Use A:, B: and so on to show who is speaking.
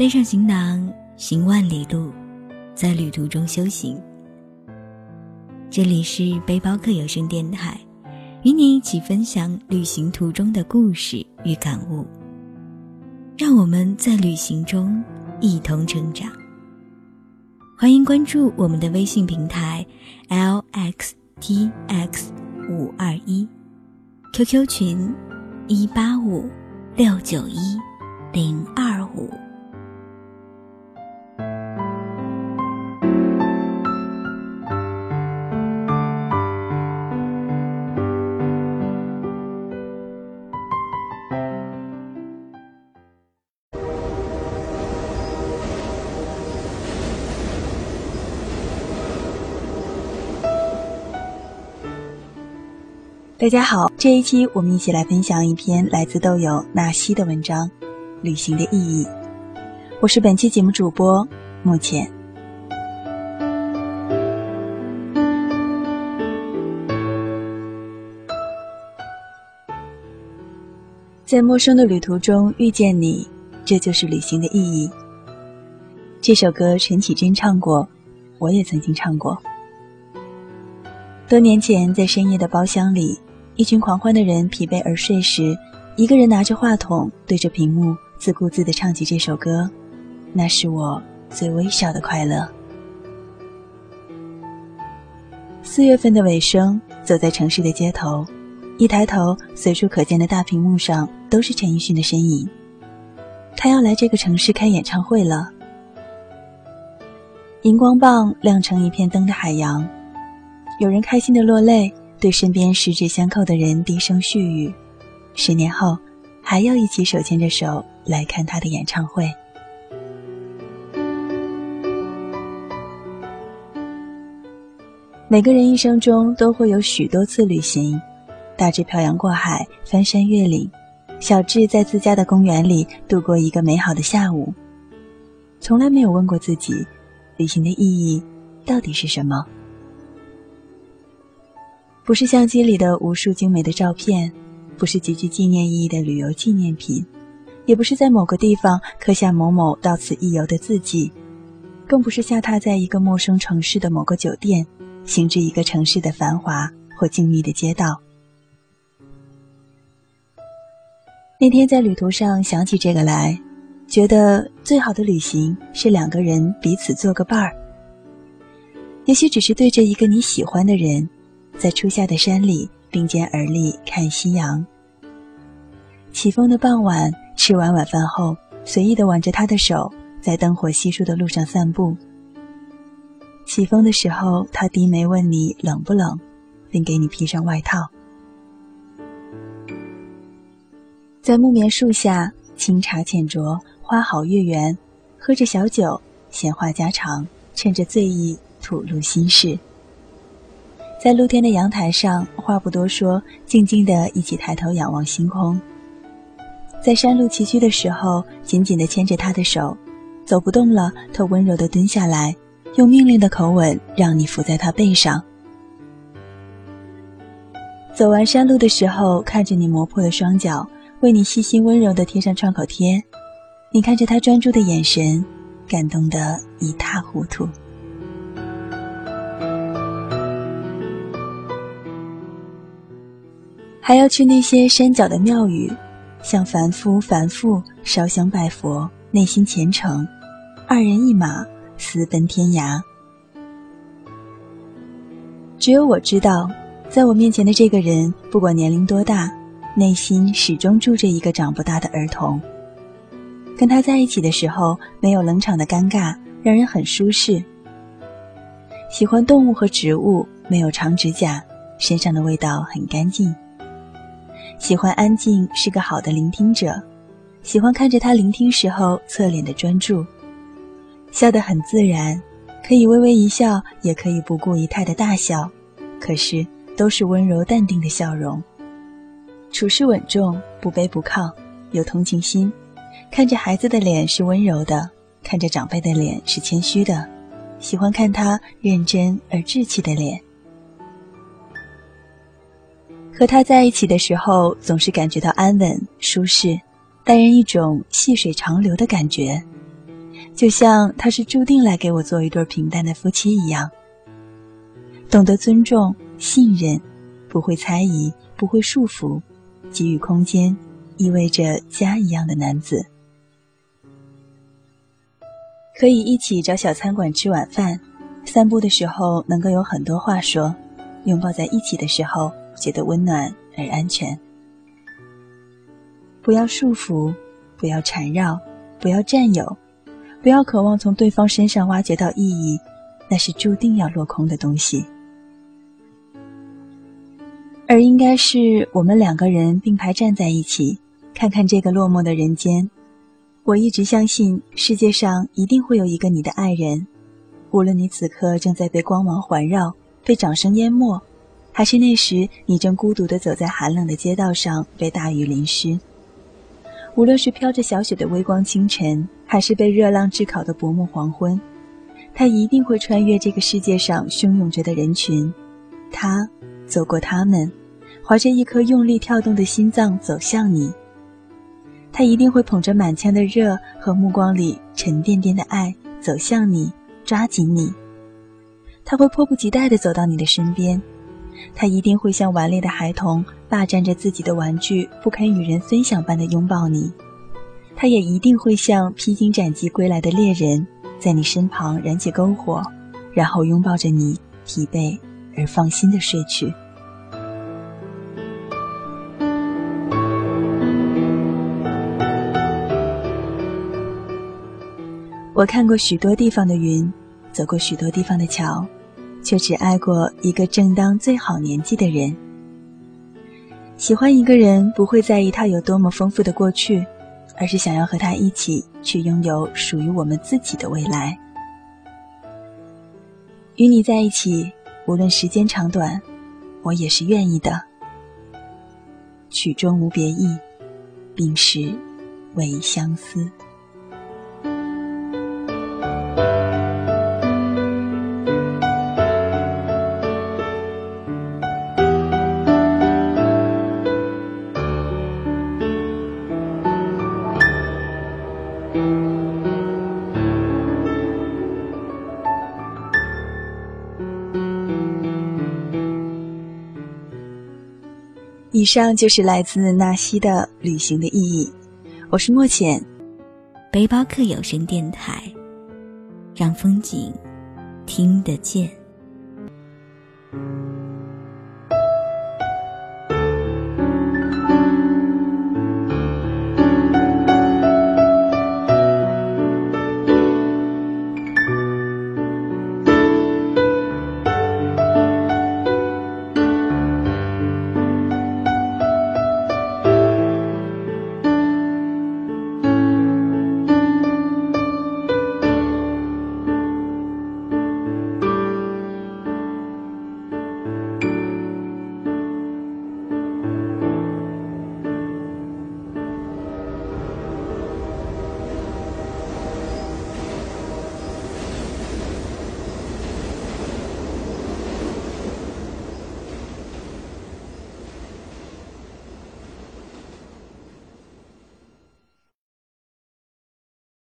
A: 背上行囊，行万里路，在旅途中修行。这里是背包客有声电台，与你一起分享旅行途中的故事与感悟。让我们在旅行中一同成长。欢迎关注我们的微信平台 lxtx 五二一，QQ 群一八五六九一零二五。
B: 大家好，这一期我们一起来分享一篇来自豆友纳西的文章《旅行的意义》。我是本期节目主播木浅。在陌生的旅途中遇见你，这就是旅行的意义。这首歌陈绮贞唱过，我也曾经唱过。多年前，在深夜的包厢里。一群狂欢的人疲惫而睡时，一个人拿着话筒对着屏幕自顾自地唱起这首歌，那是我最微小的快乐。四月份的尾声，走在城市的街头，一抬头，随处可见的大屏幕上都是陈奕迅的身影。他要来这个城市开演唱会了。荧光棒亮成一片灯的海洋，有人开心的落泪。对身边十指相扣的人低声絮语，十年后，还要一起手牵着手来看他的演唱会。每个人一生中都会有许多次旅行，大至漂洋过海、翻山越岭，小至在自家的公园里度过一个美好的下午。从来没有问过自己，旅行的意义到底是什么？不是相机里的无数精美的照片，不是极具纪念意义的旅游纪念品，也不是在某个地方刻下某某到此一游的字迹，更不是下榻在一个陌生城市的某个酒店，行至一个城市的繁华或静谧的街道。那天在旅途上想起这个来，觉得最好的旅行是两个人彼此做个伴儿，也许只是对着一个你喜欢的人。在初夏的山里并肩而立看夕阳。起风的傍晚，吃完晚饭后，随意的挽着他的手，在灯火稀疏的路上散步。起风的时候，他低眉问你冷不冷，并给你披上外套。在木棉树下，清茶浅酌，花好月圆，喝着小酒，闲话家常，趁着醉意吐露心事。在露天的阳台上，话不多说，静静的一起抬头仰望星空。在山路崎岖的时候，紧紧的牵着他的手，走不动了，他温柔的蹲下来，用命令的口吻让你伏在他背上。走完山路的时候，看着你磨破的双脚，为你细心温柔的贴上创口贴，你看着他专注的眼神，感动得一塌糊涂。还要去那些山脚的庙宇，向凡夫凡妇烧香拜佛，内心虔诚，二人一马私奔天涯。只有我知道，在我面前的这个人，不管年龄多大，内心始终住着一个长不大的儿童。跟他在一起的时候，没有冷场的尴尬，让人很舒适。喜欢动物和植物，没有长指甲，身上的味道很干净。喜欢安静，是个好的聆听者，喜欢看着他聆听时候侧脸的专注，笑得很自然，可以微微一笑，也可以不顾仪态的大笑，可是都是温柔淡定的笑容。处事稳重，不卑不亢，有同情心，看着孩子的脸是温柔的，看着长辈的脸是谦虚的，喜欢看他认真而稚气的脸。和他在一起的时候，总是感觉到安稳、舒适，带人一种细水长流的感觉。就像他是注定来给我做一对平淡的夫妻一样。懂得尊重、信任，不会猜疑，不会束缚，给予空间，意味着家一样的男子。可以一起找小餐馆吃晚饭，散步的时候能够有很多话说，拥抱在一起的时候觉得温暖而安全。不要束缚，不要缠绕，不要占有，不要渴望从对方身上挖掘到意义，那是注定要落空的东西。而应该是我们两个人并排站在一起，看看这个落寞的人间。我一直相信，世界上一定会有一个你的爱人，无论你此刻正在被光芒环绕、被掌声淹没，还是那时你正孤独地走在寒冷的街道上被大雨淋湿。无论是飘着小雪的微光清晨，还是被热浪炙烤的薄暮黄昏，他一定会穿越这个世界上汹涌着的人群，他走过他们，怀着一颗用力跳动的心脏走向你。他一定会捧着满腔的热和目光里沉甸甸的爱走向你，抓紧你。他会迫不及待地走到你的身边，他一定会像顽劣的孩童霸占着自己的玩具，不肯与人分享般的拥抱你。他也一定会像披荆斩棘归来的猎人，在你身旁燃起篝火，然后拥抱着你，疲惫而放心的睡去。我看过许多地方的云，走过许多地方的桥，却只爱过一个正当最好年纪的人。喜欢一个人，不会在意他有多么丰富的过去，而是想要和他一起去拥有属于我们自己的未来。与你在一起，无论时间长短，我也是愿意的。曲终无别意，并时唯相思。以上就是来自纳西的旅行的意义。我是莫浅，
A: 背包客有声电台，让风景听得见。